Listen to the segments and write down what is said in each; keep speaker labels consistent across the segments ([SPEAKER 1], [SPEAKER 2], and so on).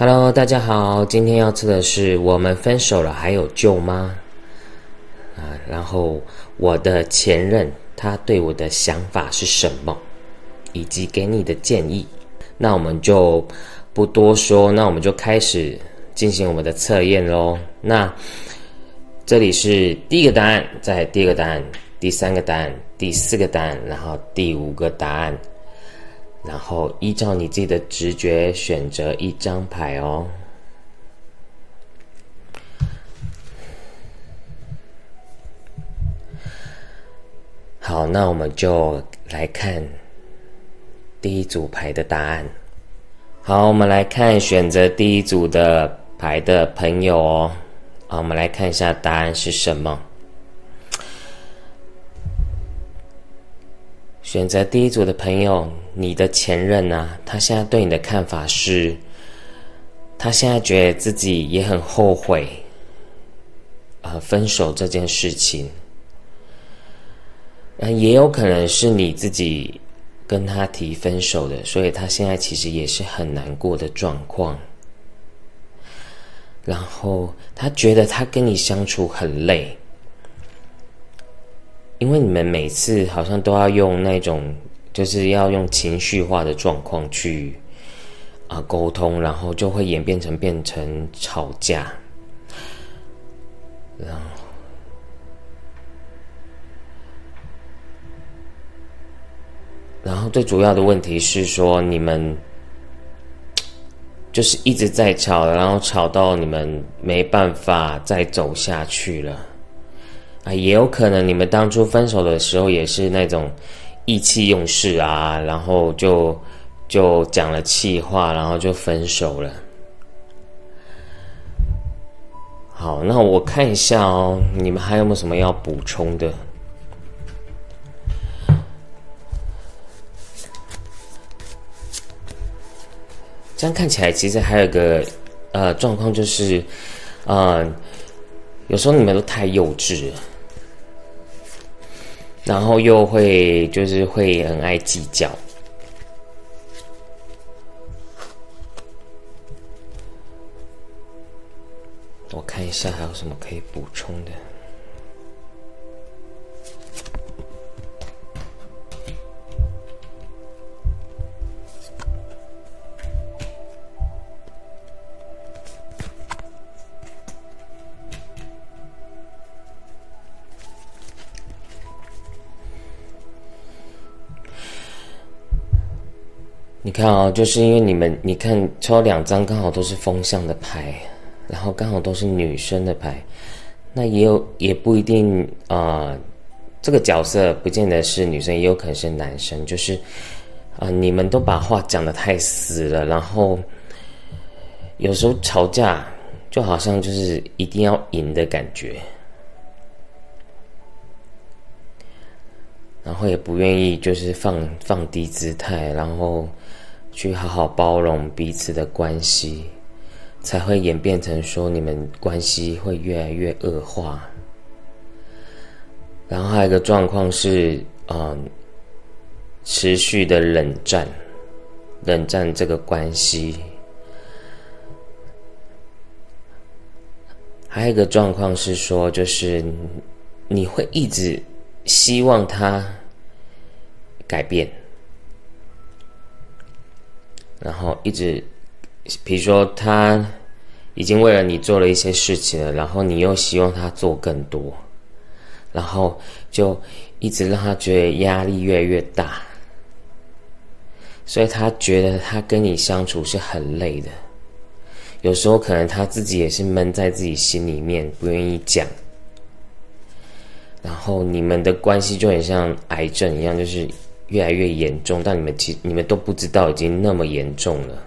[SPEAKER 1] Hello，大家好，今天要吃的是我们分手了还有救吗？啊，然后我的前任他对我的想法是什么，以及给你的建议。那我们就不多说，那我们就开始进行我们的测验喽。那这里是第一个答案，在第二个答案，第三个答案，第四个答案，然后第五个答案。然后依照你自己的直觉选择一张牌哦。好，那我们就来看第一组牌的答案。好，我们来看选择第一组的牌的朋友哦。好，我们来看一下答案是什么。选择第一组的朋友，你的前任呢？他现在对你的看法是，他现在觉得自己也很后悔，呃，分手这件事情。嗯，也有可能是你自己跟他提分手的，所以他现在其实也是很难过的状况。然后他觉得他跟你相处很累。因为你们每次好像都要用那种，就是要用情绪化的状况去啊沟通，然后就会演变成变成吵架，然后，然后最主要的问题是说你们就是一直在吵，然后吵到你们没办法再走下去了。啊，也有可能你们当初分手的时候也是那种意气用事啊，然后就就讲了气话，然后就分手了。好，那我看一下哦，你们还有没有什么要补充的？这样看起来，其实还有个呃状况，就是嗯，有时候你们都太幼稚了。然后又会就是会很爱计较，我看一下还有什么可以补充的。你看啊，就是因为你们，你看抽两张刚好都是风向的牌，然后刚好都是女生的牌，那也有也不一定啊。这个角色不见得是女生，也有可能是男生。就是啊，你们都把话讲的太死了，然后有时候吵架就好像就是一定要赢的感觉，然后也不愿意就是放放低姿态，然后。去好好包容彼此的关系，才会演变成说你们关系会越来越恶化。然后还有一个状况是，嗯，持续的冷战，冷战这个关系。还有一个状况是说，就是你会一直希望他改变。然后一直，比如说他已经为了你做了一些事情了，然后你又希望他做更多，然后就一直让他觉得压力越来越大，所以他觉得他跟你相处是很累的，有时候可能他自己也是闷在自己心里面不愿意讲，然后你们的关系就很像癌症一样，就是。越来越严重，但你们其你们都不知道已经那么严重了。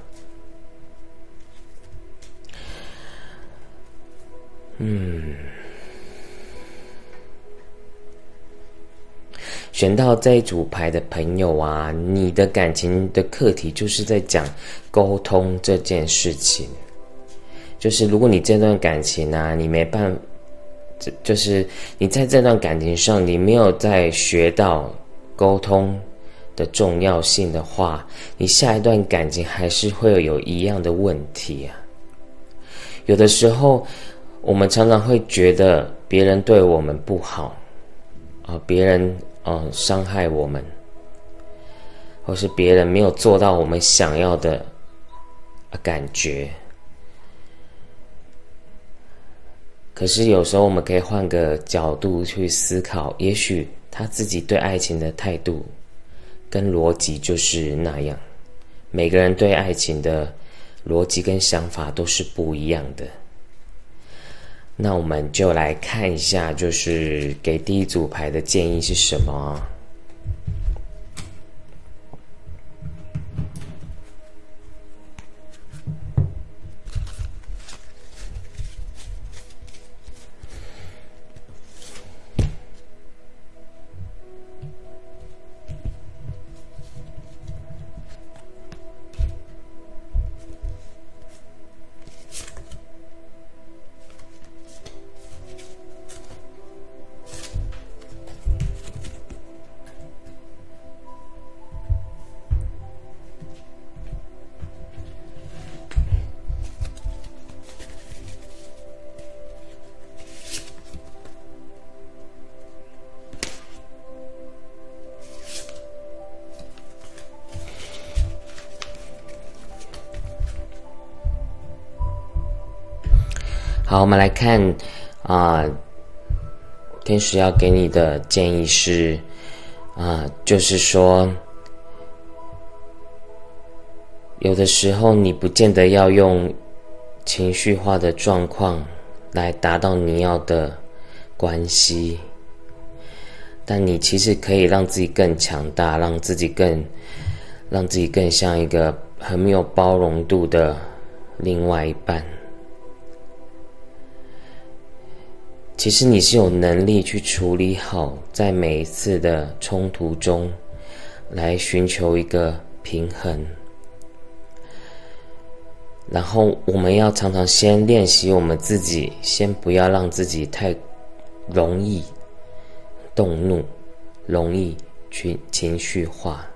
[SPEAKER 1] 嗯，选到这一组牌的朋友啊，你的感情的课题就是在讲沟通这件事情。就是如果你这段感情啊，你没办，这就是你在这段感情上，你没有在学到沟通。的重要性的话，你下一段感情还是会有一样的问题啊。有的时候，我们常常会觉得别人对我们不好，啊，别人嗯伤害我们，或是别人没有做到我们想要的感觉。可是有时候我们可以换个角度去思考，也许他自己对爱情的态度跟逻辑就是那样。每个人对爱情的逻辑跟想法都是不一样的。那我们就来看一下，就是给第一组牌的建议是什么。好，我们来看啊，天使要给你的建议是啊，就是说，有的时候你不见得要用情绪化的状况来达到你要的关系，但你其实可以让自己更强大，让自己更让自己更像一个很没有包容度的另外一半。其实你是有能力去处理好，在每一次的冲突中，来寻求一个平衡。然后我们要常常先练习我们自己，先不要让自己太容易动怒，容易去情绪化。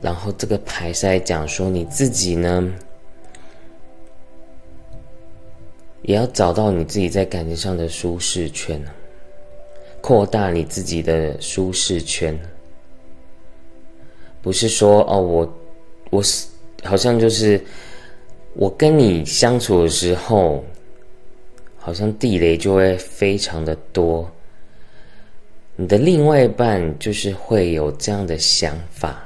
[SPEAKER 1] 然后这个牌是在讲说你自己呢。也要找到你自己在感情上的舒适圈，扩大你自己的舒适圈。不是说哦，我我是好像就是我跟你相处的时候，好像地雷就会非常的多。你的另外一半就是会有这样的想法，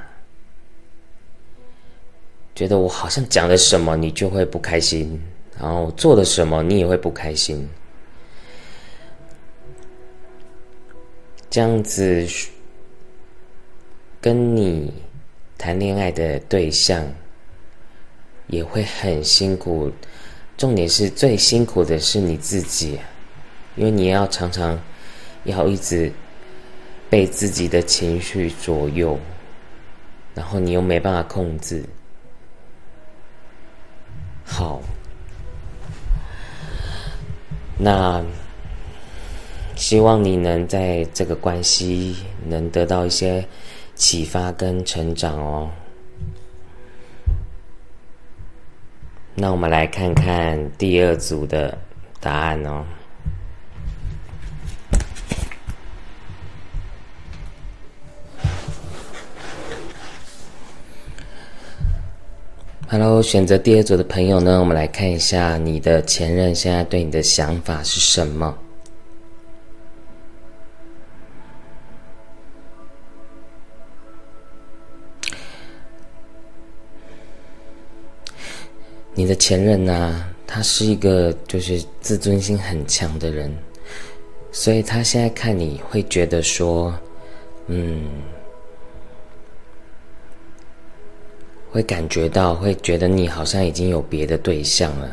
[SPEAKER 1] 觉得我好像讲了什么，你就会不开心。然后做了什么，你也会不开心。这样子跟你谈恋爱的对象也会很辛苦。重点是最辛苦的是你自己，因为你要常常要一直被自己的情绪左右，然后你又没办法控制。好。那希望你能在这个关系能得到一些启发跟成长哦。那我们来看看第二组的答案哦。Hello，选择第二组的朋友呢，我们来看一下你的前任现在对你的想法是什么。你的前任呢，他是一个就是自尊心很强的人，所以他现在看你会觉得说，嗯。会感觉到，会觉得你好像已经有别的对象了，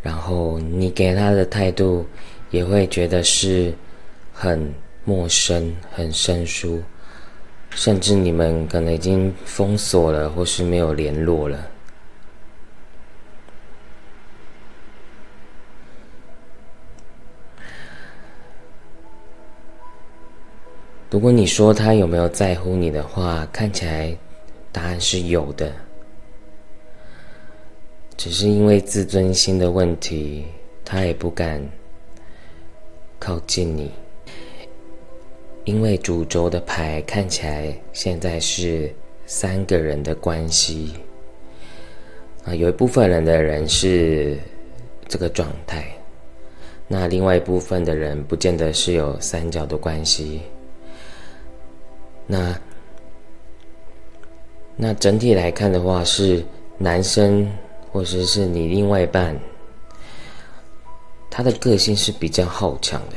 [SPEAKER 1] 然后你给他的态度也会觉得是很陌生、很生疏，甚至你们可能已经封锁了，或是没有联络了。如果你说他有没有在乎你的话，看起来。答案是有的，只是因为自尊心的问题，他也不敢靠近你。因为主轴的牌看起来现在是三个人的关系啊，有一部分人的人是这个状态，那另外一部分的人不见得是有三角的关系。那那整体来看的话，是男生或者是你另外一半，他的个性是比较好强的。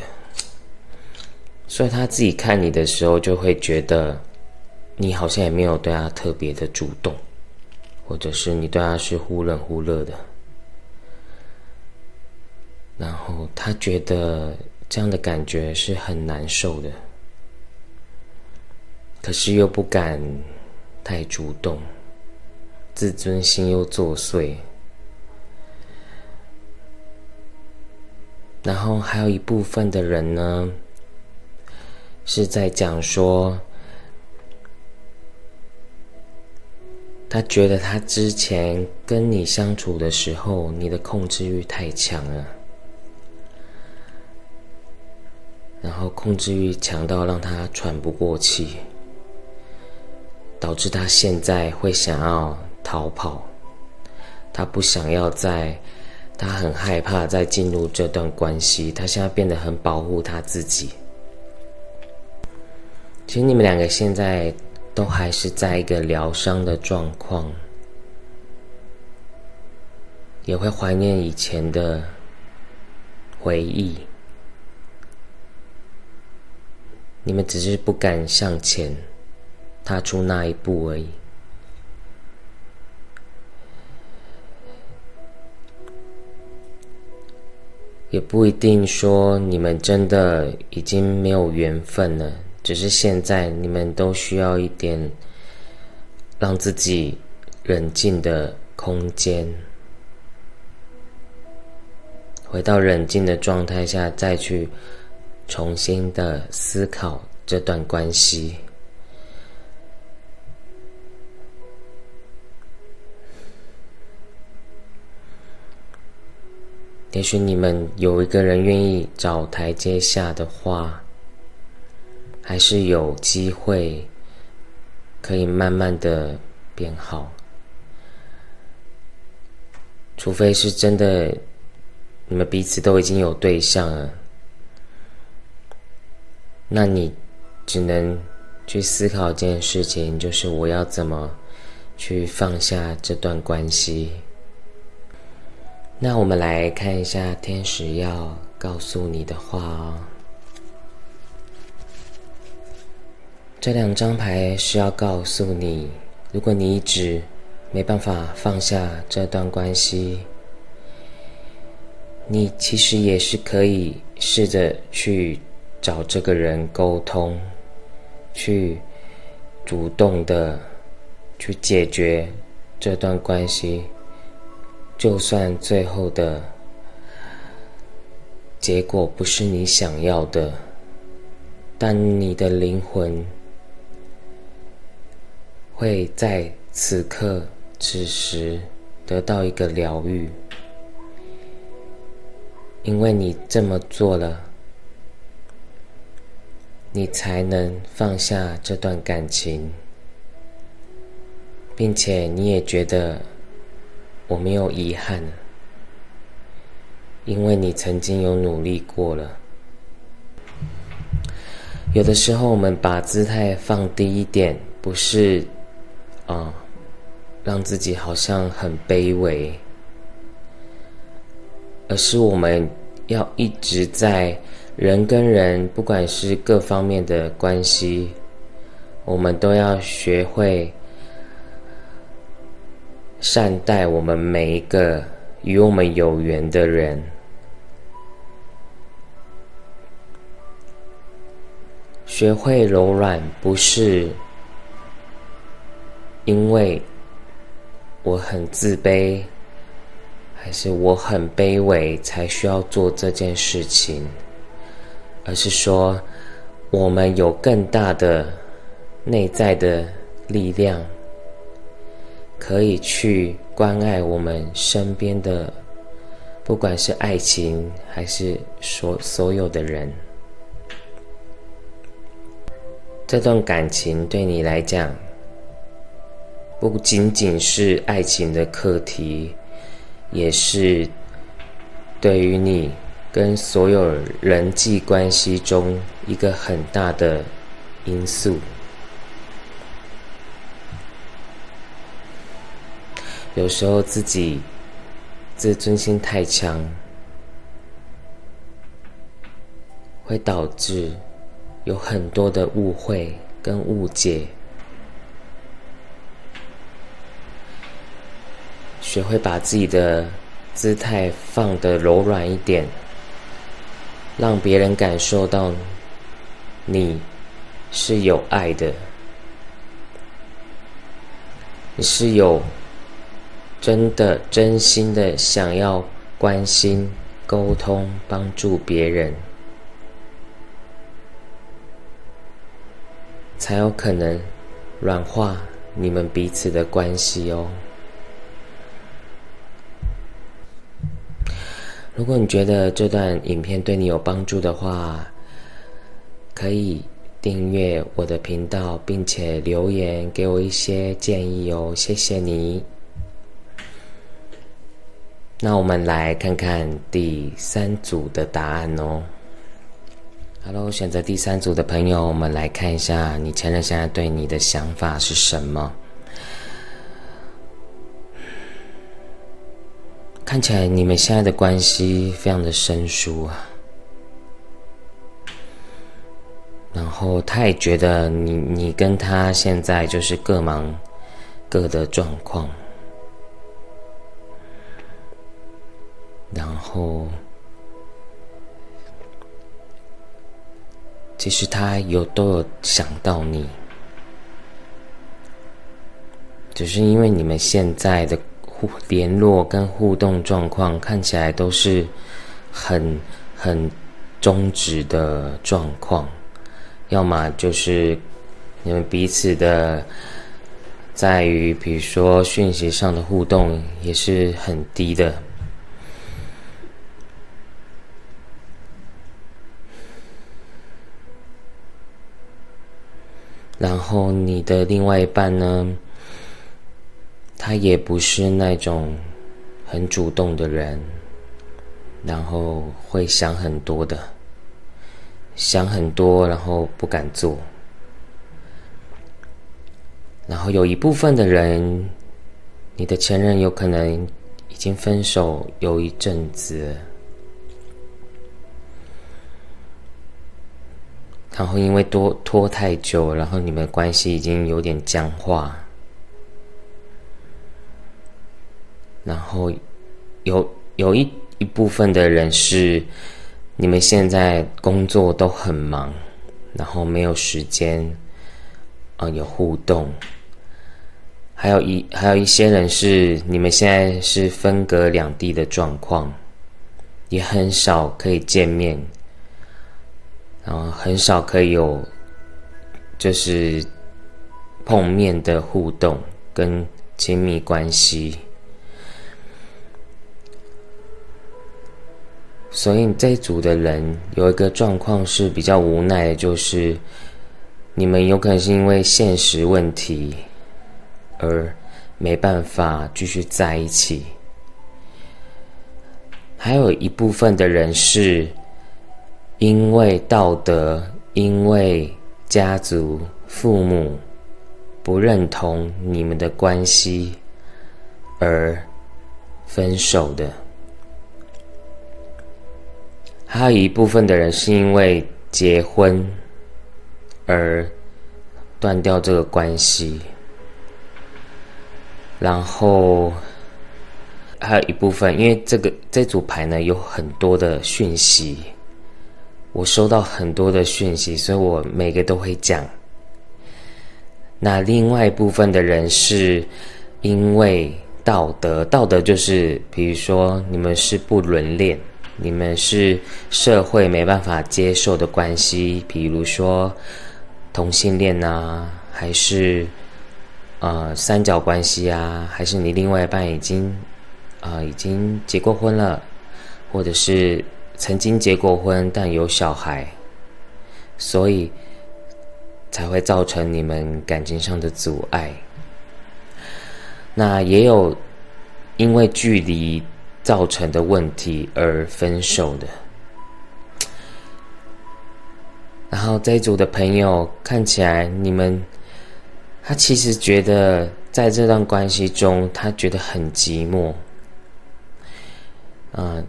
[SPEAKER 1] 所以他自己看你的时候，就会觉得你好像也没有对他特别的主动，或者是你对他是忽冷忽热的。然后他觉得这样的感觉是很难受的，可是又不敢太主动，自尊心又作祟。然后还有一部分的人呢。是在讲说，他觉得他之前跟你相处的时候，你的控制欲太强了，然后控制欲强到让他喘不过气，导致他现在会想要逃跑，他不想要再，他很害怕再进入这段关系，他现在变得很保护他自己。其实你们两个现在都还是在一个疗伤的状况，也会怀念以前的回忆。你们只是不敢向前踏出那一步而已，也不一定说你们真的已经没有缘分了。只是现在你们都需要一点让自己冷静的空间，回到冷静的状态下，再去重新的思考这段关系。也许你们有一个人愿意找台阶下的话。还是有机会可以慢慢的变好，除非是真的，你们彼此都已经有对象了，那你只能去思考一件事情，就是我要怎么去放下这段关系。那我们来看一下天使要告诉你的话哦。这两张牌是要告诉你，如果你一直没办法放下这段关系，你其实也是可以试着去找这个人沟通，去主动的去解决这段关系。就算最后的结果不是你想要的，但你的灵魂。会在此刻、此时得到一个疗愈，因为你这么做了，你才能放下这段感情，并且你也觉得我没有遗憾，因为你曾经有努力过了。有的时候，我们把姿态放低一点，不是。啊，让自己好像很卑微，而是我们要一直在人跟人，不管是各方面的关系，我们都要学会善待我们每一个与我们有缘的人，学会柔软，不是。因为我很自卑，还是我很卑微，才需要做这件事情，而是说，我们有更大的内在的力量，可以去关爱我们身边的，不管是爱情还是所所有的人。这段感情对你来讲，不仅仅是爱情的课题，也是对于你跟所有人际关系中一个很大的因素。有时候自己自尊心太强，会导致有很多的误会跟误解。学会把自己的姿态放得柔软一点，让别人感受到你是有爱的，你是有。真的、真心的想要关心、沟通、帮助别人，才有可能软化你们彼此的关系哦。如果你觉得这段影片对你有帮助的话，可以订阅我的频道，并且留言给我一些建议哦。谢谢你。那我们来看看第三组的答案哦。Hello，选择第三组的朋友，我们来看一下你前任现在对你的想法是什么？看起来你们现在的关系非常的生疏啊。然后他也觉得你你跟他现在就是各忙各的状况。然后，其实他有都有想到你，只是因为你们现在的互联络跟互动状况看起来都是很很终止的状况，要么就是你们彼此的在于比如说讯息上的互动也是很低的。然后你的另外一半呢，他也不是那种很主动的人，然后会想很多的，想很多，然后不敢做。然后有一部分的人，你的前任有可能已经分手有一阵子。然后因为多拖太久，然后你们关系已经有点僵化。然后有有一一部分的人是你们现在工作都很忙，然后没有时间啊有互动。还有一还有一些人是你们现在是分隔两地的状况，也很少可以见面。然后很少可以有，就是碰面的互动跟亲密关系，所以这一组的人有一个状况是比较无奈的，就是你们有可能是因为现实问题而没办法继续在一起，还有一部分的人是。因为道德，因为家族、父母不认同你们的关系而分手的，还有一部分的人是因为结婚而断掉这个关系，然后还有一部分，因为这个这组牌呢有很多的讯息。我收到很多的讯息，所以我每个都会讲。那另外一部分的人是因为道德，道德就是比如说你们是不伦恋，你们是社会没办法接受的关系，比如说同性恋啊，还是呃三角关系啊，还是你另外一半已经啊已经结过婚了，或者是曾经结过婚但有小孩，所以才会造成你们感情上的阻碍。那也有因为距离造成的问题而分手的。然后这一组的朋友看起来，你们他其实觉得在这段关系中，他觉得很寂寞。嗯，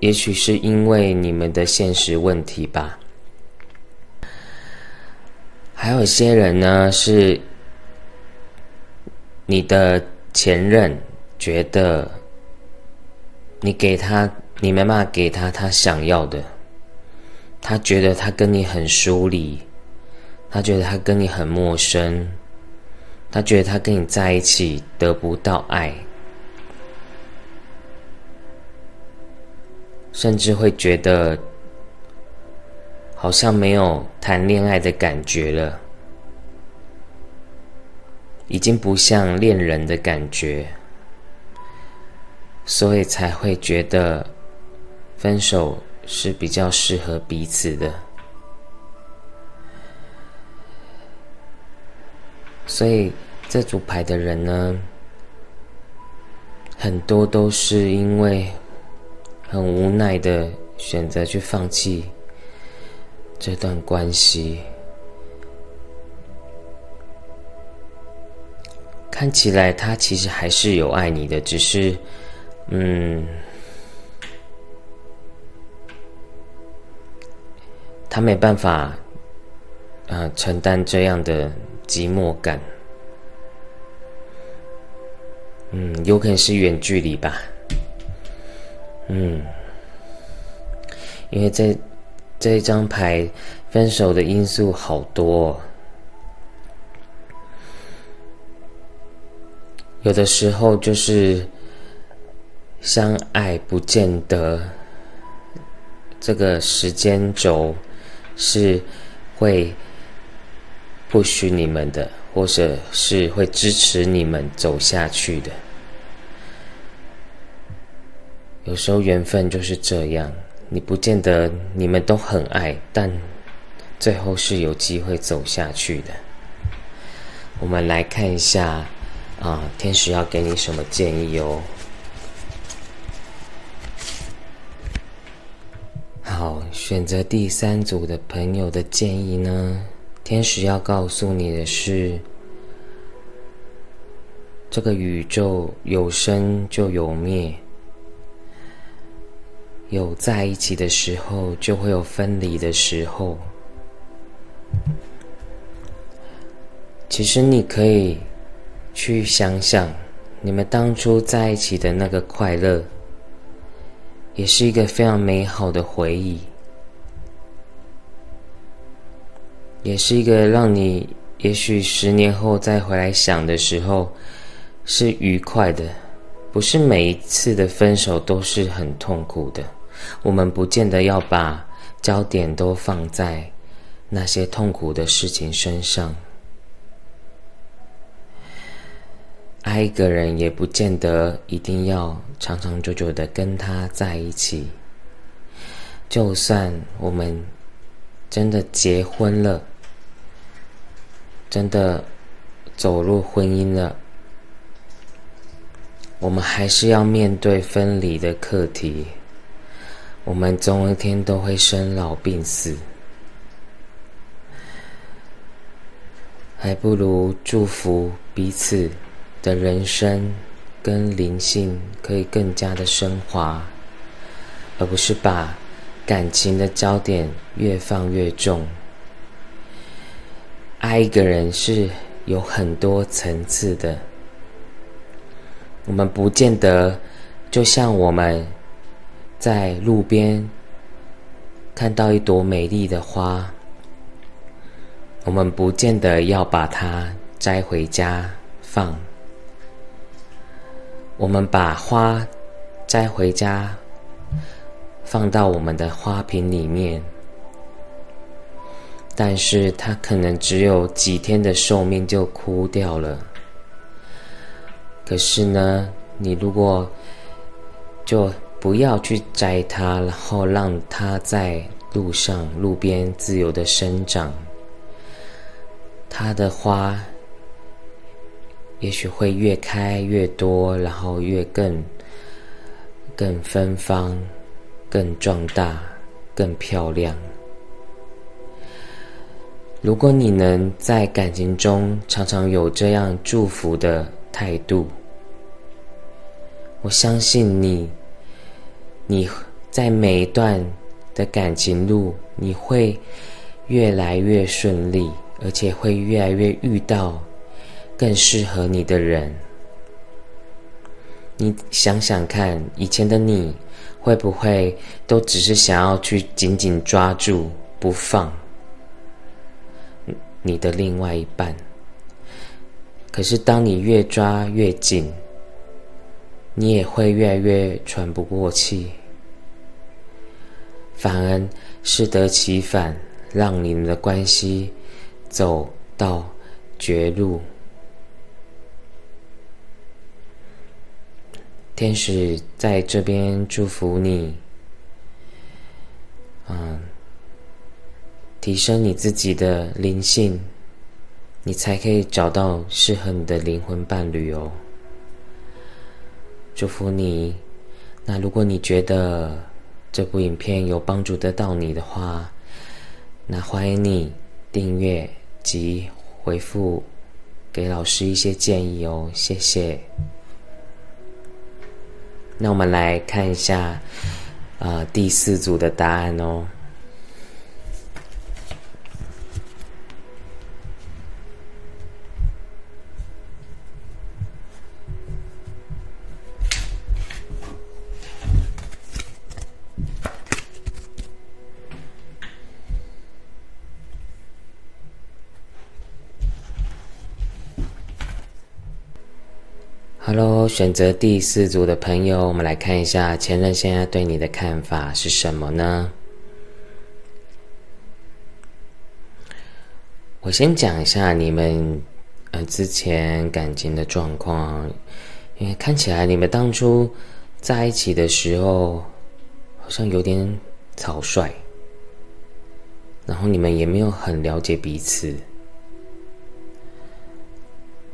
[SPEAKER 1] 也许是因为你们的现实问题吧。还有些人呢，是你的前任觉得你给他。你没办法给他他想要的，他觉得他跟你很疏离，他觉得他跟你很陌生，他觉得他跟你在一起得不到爱，甚至会觉得好像没有谈恋爱的感觉了，已经不像恋人的感觉，所以才会觉得。分手是比较适合彼此的，所以这组牌的人呢，很多都是因为很无奈的选择去放弃这段关系。看起来他其实还是有爱你的，只是，嗯。他没办法，啊，承担这样的寂寞感。嗯，有可能是远距离吧。嗯，因为这这一张牌，分手的因素好多。有的时候就是相爱不见得这个时间轴。是会不许你们的，或者是会支持你们走下去的。有时候缘分就是这样，你不见得你们都很爱，但最后是有机会走下去的。我们来看一下，啊，天使要给你什么建议哦？好，选择第三组的朋友的建议呢？天使要告诉你的是，这个宇宙有生就有灭，有在一起的时候，就会有分离的时候。其实你可以去想想，你们当初在一起的那个快乐。也是一个非常美好的回忆，也是一个让你也许十年后再回来想的时候是愉快的。不是每一次的分手都是很痛苦的，我们不见得要把焦点都放在那些痛苦的事情身上。爱一个人也不见得一定要长长久久的跟他在一起。就算我们真的结婚了，真的走入婚姻了，我们还是要面对分离的课题。我们总有一天都会生老病死，还不如祝福彼此。的人生跟灵性可以更加的升华，而不是把感情的焦点越放越重。爱一个人是有很多层次的，我们不见得就像我们在路边看到一朵美丽的花，我们不见得要把它摘回家放。我们把花摘回家，放到我们的花瓶里面，但是它可能只有几天的寿命就枯掉了。可是呢，你如果就不要去摘它，然后让它在路上、路边自由的生长，它的花也许会越开越多，然后越更更芬芳、更壮大、更漂亮。如果你能在感情中常常有这样祝福的态度，我相信你，你在每一段的感情路，你会越来越顺利，而且会越来越遇到更适合你的人。你想想看，以前的你会不会都只是想要去紧紧抓住不放？你的另外一半，可是当你越抓越紧，你也会越来越喘不过气，反而适得其反，让你们的关系走到绝路。天使在这边祝福你，嗯。提升你自己的灵性，你才可以找到适合你的灵魂伴侣哦。祝福你。那如果你觉得这部影片有帮助得到你的话，那欢迎你订阅及回复给老师一些建议哦。谢谢。那我们来看一下，啊，第四组的答案哦。Hello，选择第四组的朋友，我们来看一下前任现在对你的看法是什么呢？我先讲一下你们呃之前感情的状况，因为看起来你们当初在一起的时候好像有点草率，然后你们也没有很了解彼此。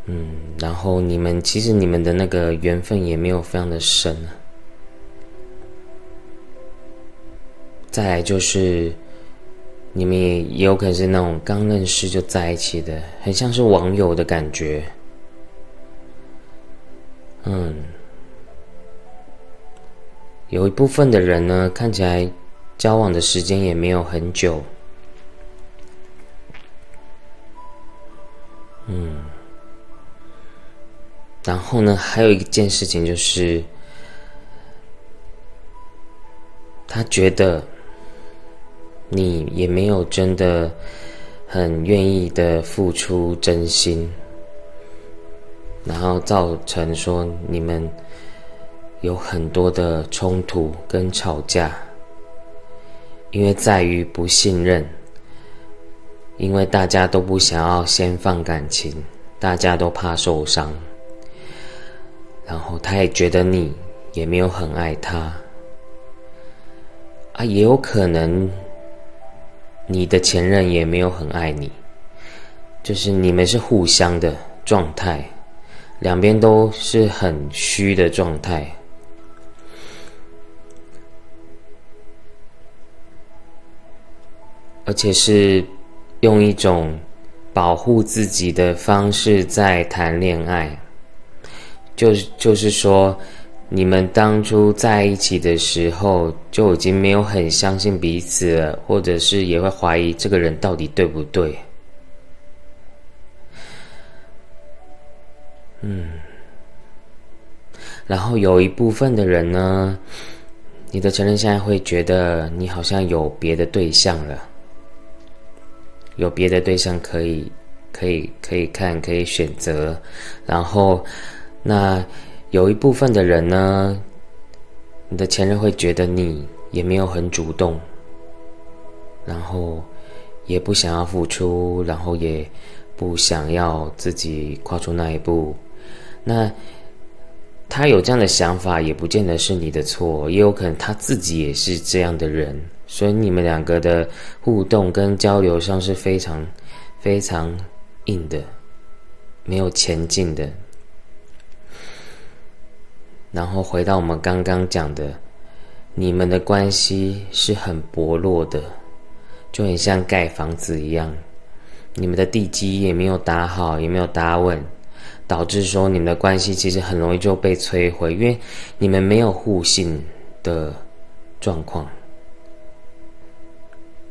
[SPEAKER 1] 嗯，然后你们其实你们的那个缘分也没有非常的深啊。再来就是，你们也也有可能是那种刚认识就在一起的，很像是网友的感觉。嗯，有一部分的人呢，看起来交往的时间也没有很久。嗯。然后呢，还有一件事情就是，他觉得你也没有真的很愿意的付出真心，然后造成说你们有很多的冲突跟吵架，因为在于不信任，因为大家都不想要先放感情，大家都怕受伤。然后他也觉得你也没有很爱他，啊，也有可能你的前任也没有很爱你，就是你们是互相的状态，两边都是很虚的状态，而且是用一种保护自己的方式在谈恋爱。就是就是说，你们当初在一起的时候就已经没有很相信彼此了，或者是也会怀疑这个人到底对不对？嗯。然后有一部分的人呢，你的前任现在会觉得你好像有别的对象了，有别的对象可以可以可以看可以选择，然后。那有一部分的人呢，你的前任会觉得你也没有很主动，然后也不想要付出，然后也不想要自己跨出那一步。那他有这样的想法，也不见得是你的错，也有可能他自己也是这样的人。所以你们两个的互动跟交流上是非常非常硬的，没有前进的。然后回到我们刚刚讲的，你们的关系是很薄弱的，就很像盖房子一样，你们的地基也没有打好，也没有打稳，导致说你们的关系其实很容易就被摧毁，因为你们没有互信的状况，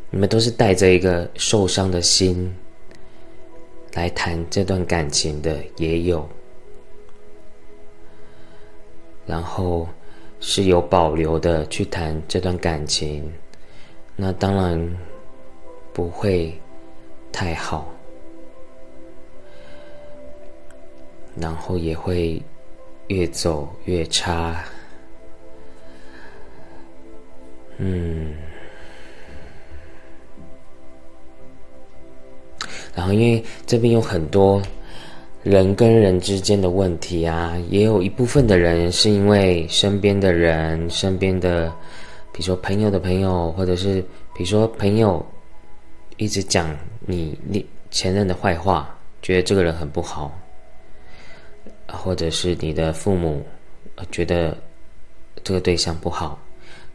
[SPEAKER 1] 你们都是带着一个受伤的心来谈这段感情的，也有。然后是有保留的去谈这段感情，那当然不会太好，然后也会越走越差。嗯，然后因为这边有很多。人跟人之间的问题啊，也有一部分的人是因为身边的人、身边的，比如说朋友的朋友，或者是比如说朋友一直讲你你前任的坏话，觉得这个人很不好，或者是你的父母觉得这个对象不好，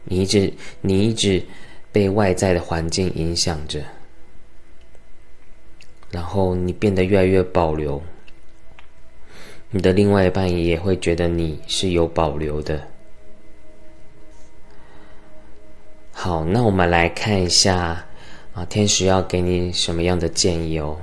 [SPEAKER 1] 你一直你一直被外在的环境影响着，然后你变得越来越保留。你的另外一半也会觉得你是有保留的。好，那我们来看一下啊，天使要给你什么样的建议哦？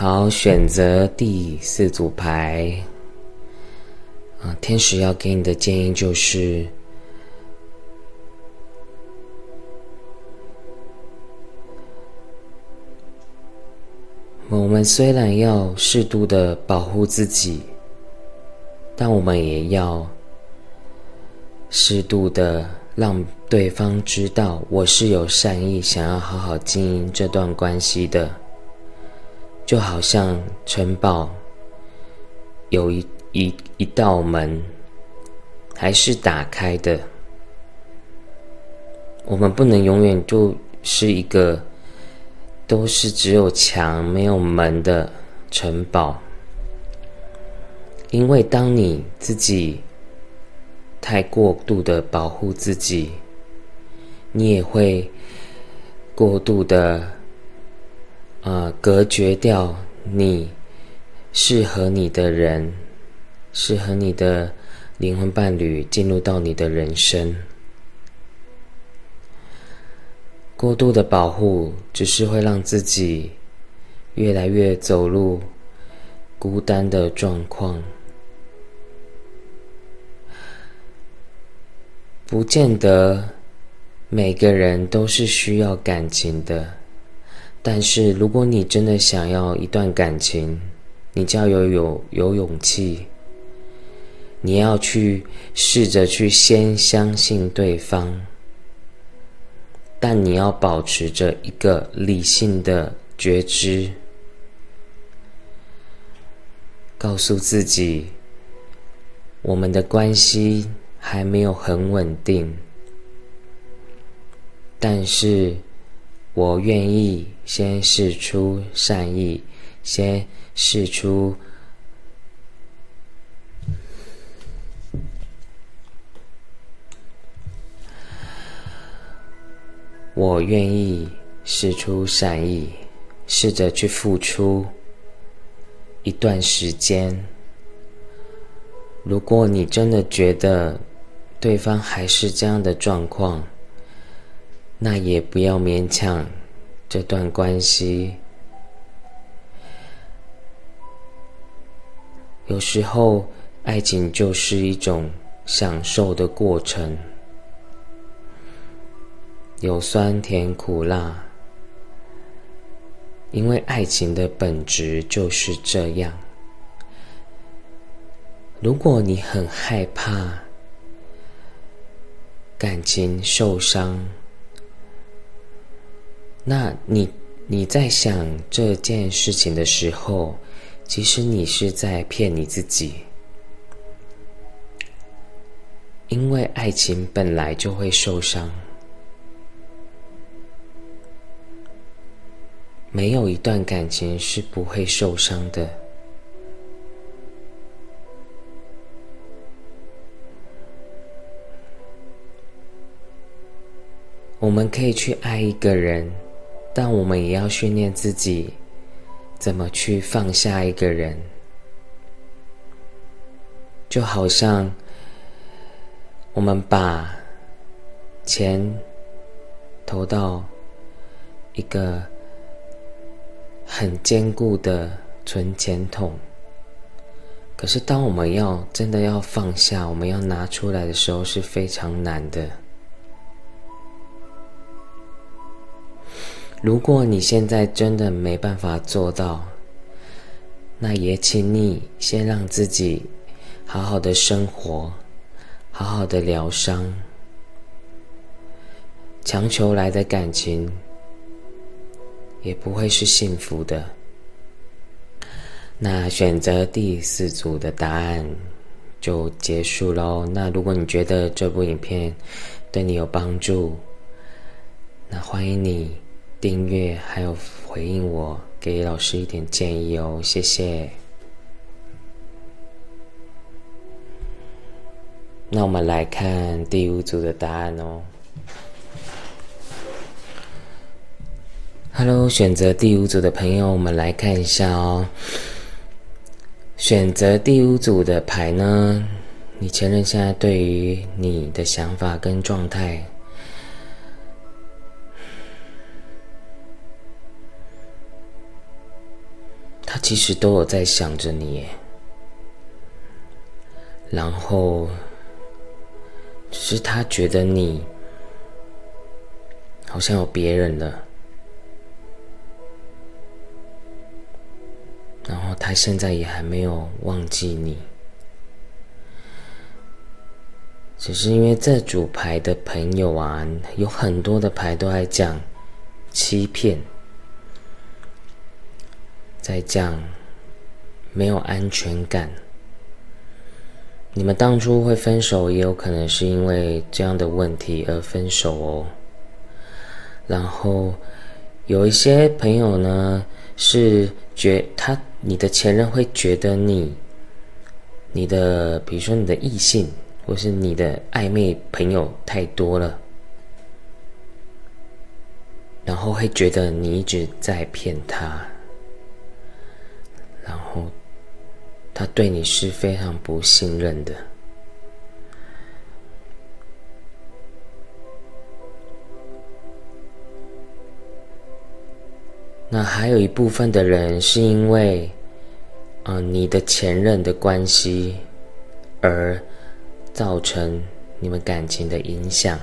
[SPEAKER 1] 好，选择第四组牌。啊，天使要给你的建议就是：我们虽然要适度的保护自己，但我们也要适度的让对方知道，我是有善意，想要好好经营这段关系的。就好像城堡有一一一道门，还是打开的。我们不能永远就是一个都是只有墙没有门的城堡，因为当你自己太过度的保护自己，你也会过度的。啊，隔绝掉你适合你的人，适合你的灵魂伴侣进入到你的人生。过度的保护只是会让自己越来越走入孤单的状况，不见得每个人都是需要感情的。但是，如果你真的想要一段感情，你就要有有有勇气。你要去试着去先相信对方，但你要保持着一个理性的觉知，告诉自己，我们的关系还没有很稳定，但是。我愿意先试出善意，先试出。我愿意试出善意，试着去付出一段时间。如果你真的觉得对方还是这样的状况，那也不要勉强这段关系。有时候，爱情就是一种享受的过程。有酸甜苦辣，因为爱情的本质就是这样。如果你很害怕感情受伤，那你你在想这件事情的时候，其实你是在骗你自己，因为爱情本来就会受伤。没有一段感情是不会受伤的。我们可以去爱一个人，但我们也要训练自己怎么去放下一个人。就好像我们把钱投到一个。很坚固的存钱筒，可是当我们要真的要放下，我们要拿出来的时候是非常难的。如果你现在真的没办法做到，那也请你先让自己好好的生活，好好的疗伤。强求来的感情。也不会是幸福的。那选择第四组的答案就结束喽。那如果你觉得这部影片对你有帮助，那欢迎你订阅，还有回应我，给老师一点建议哦。谢谢。那我们来看第五组的答案哦。Hello，选择第五组的朋友，我们来看一下哦。选择第五组的牌呢，你前任现在对于你的想法跟状态，他其实都有在想着你，然后只是他觉得你好像有别人了。然后他现在也还没有忘记你，只是因为这组牌的朋友啊，有很多的牌都在讲欺骗，在讲没有安全感。你们当初会分手，也有可能是因为这样的问题而分手哦。然后有一些朋友呢，是觉他。你的前任会觉得你，你的比如说你的异性，或是你的暧昧朋友太多了，然后会觉得你一直在骗他，然后他对你是非常不信任的。那还有一部分的人是因为，啊，你的前任的关系，而造成你们感情的影响。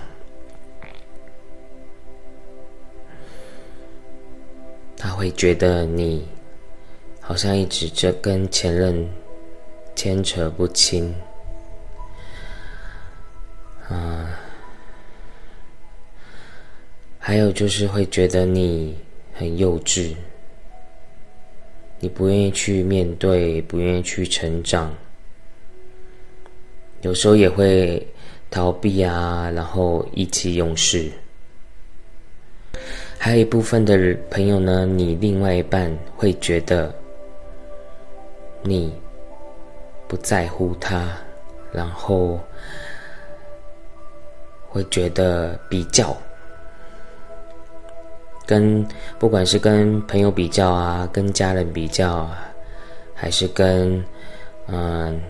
[SPEAKER 1] 他会觉得你好像一直这跟前任牵扯不清，啊，还有就是会觉得你。很幼稚，你不愿意去面对，不愿意去成长，有时候也会逃避啊，然后意气用事。还有一部分的朋友呢，你另外一半会觉得你不在乎他，然后会觉得比较，跟不管是跟朋友比较啊，跟家人比较啊，还是跟嗯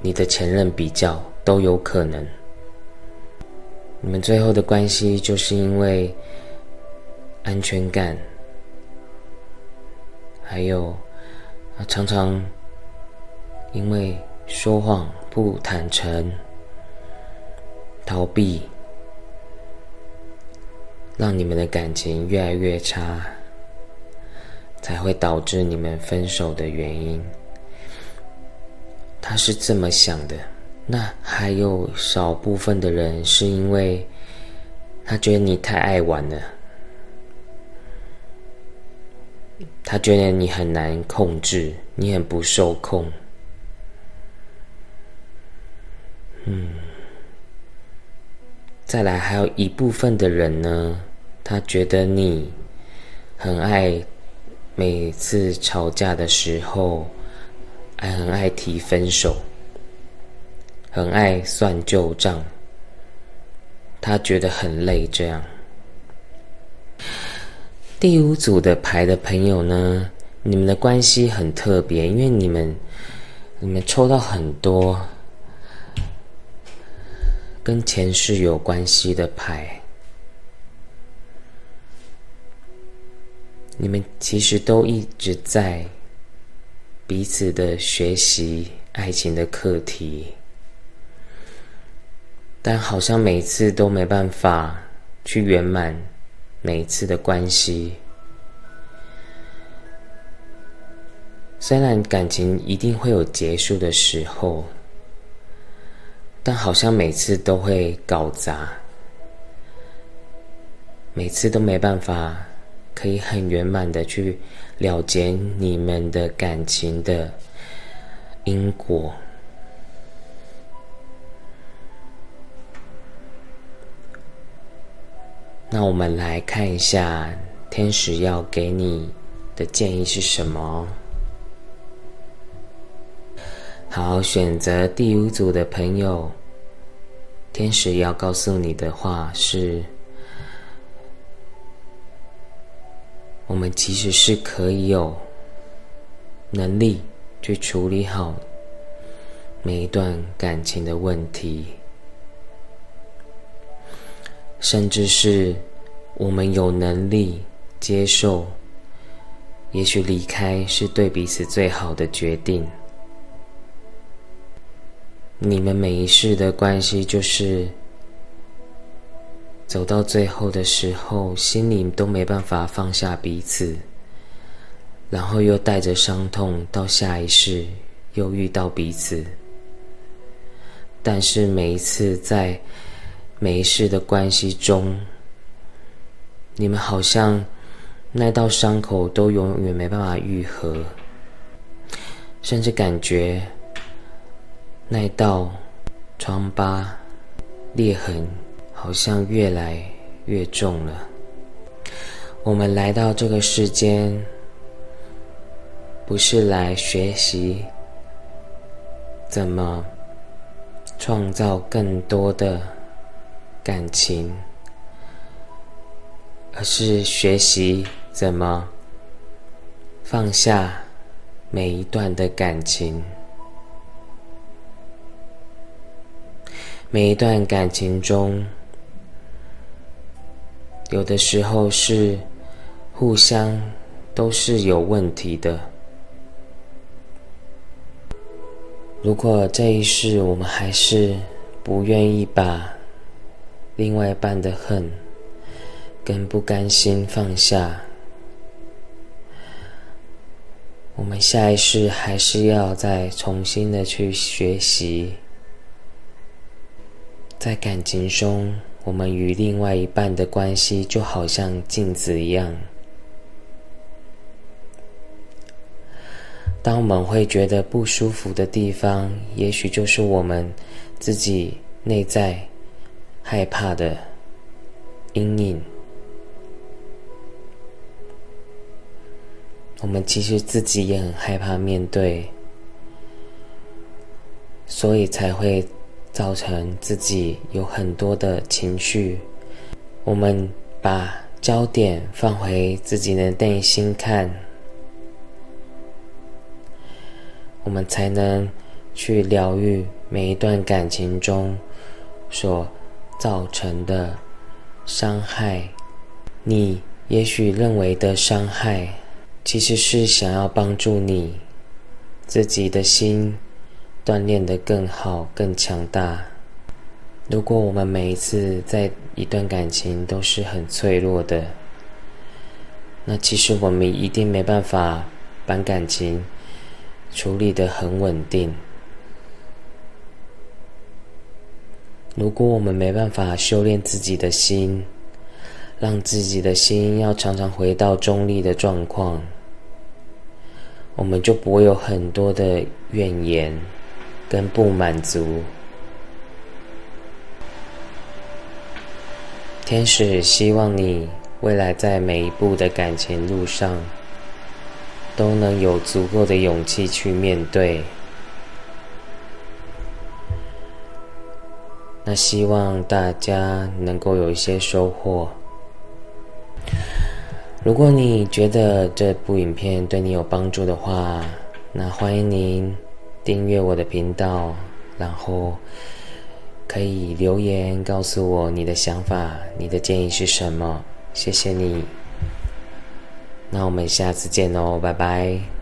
[SPEAKER 1] 你的前任比较，都有可能。你们最后的关系就是因为安全感，还有啊常常因为说谎、不坦诚、逃避，让你们的感情越来越差，才会导致你们分手的原因。他是这么想的。那还有少部分的人是因为他觉得你太爱玩了，他觉得你很难控制，你很不受控。嗯，再来还有一部分的人呢，他觉得你很爱每次吵架的时候，还很爱提分手。很爱算旧账，他觉得很累。这样，第五组的牌的朋友呢，你们的关系很特别，因为你们你们抽到很多跟前世有关系的牌，你们其实都一直在彼此的学习爱情的课题。但好像每次都没办法去圆满每一次的关系。虽然感情一定会有结束的时候，但好像每次都会搞砸，每次都没办法可以很圆满的去了结你们的感情的因果。那我们来看一下天使要给你的建议是什么。好，选择第五组的朋友，天使要告诉你的话是：我们其实是可以有能力去处理好每一段感情的问题。甚至是我们有能力接受，也许离开是对彼此最好的决定。你们每一世的关系，就是走到最后的时候，心里都没办法放下彼此，然后又带着伤痛到下一世又遇到彼此，但是每一次在。每一世的关系中，你们好像那道伤口都永远没办法愈合，甚至感觉那道疮疤、裂痕好像越来越重了。我们来到这个世间，不是来学习怎么创造更多的。感情，而是学习怎么放下每一段的感情。每一段感情中，有的时候是互相都是有问题的。如果这一世我们还是不愿意把。另外一半的恨跟不甘心放下，我们下一世还是要再重新的去学习，在感情中，我们与另外一半的关系就好像镜子一样。当我们会觉得不舒服的地方，也许就是我们自己内在。害怕的阴影。我们其实自己也很害怕面对所以才会造成自己有很多的情绪。我们把焦点放回自己的内心看我们才能去疗愈每一段感情中所造成的伤害。你也许认为的伤害，其实是想要帮助你自己的心锻炼得更好、更强大。如果我们每一次在一段感情都是很脆弱的，那其实我们一定没办法把感情处理得很稳定。如果我们没办法修炼自己的心，让自己的心要常常回到中立的状况，我们就不会有很多的怨言跟不满足。天使希望你未来在每一步的感情路上，都能有足够的勇气去面对。那希望大家能够有一些收获。如果你觉得这部影片对你有帮助的话，那欢迎您订阅我的频道，然后。可以留言告诉我你的想法，你的建议是什么？谢谢你。那我们下次见哦，拜拜。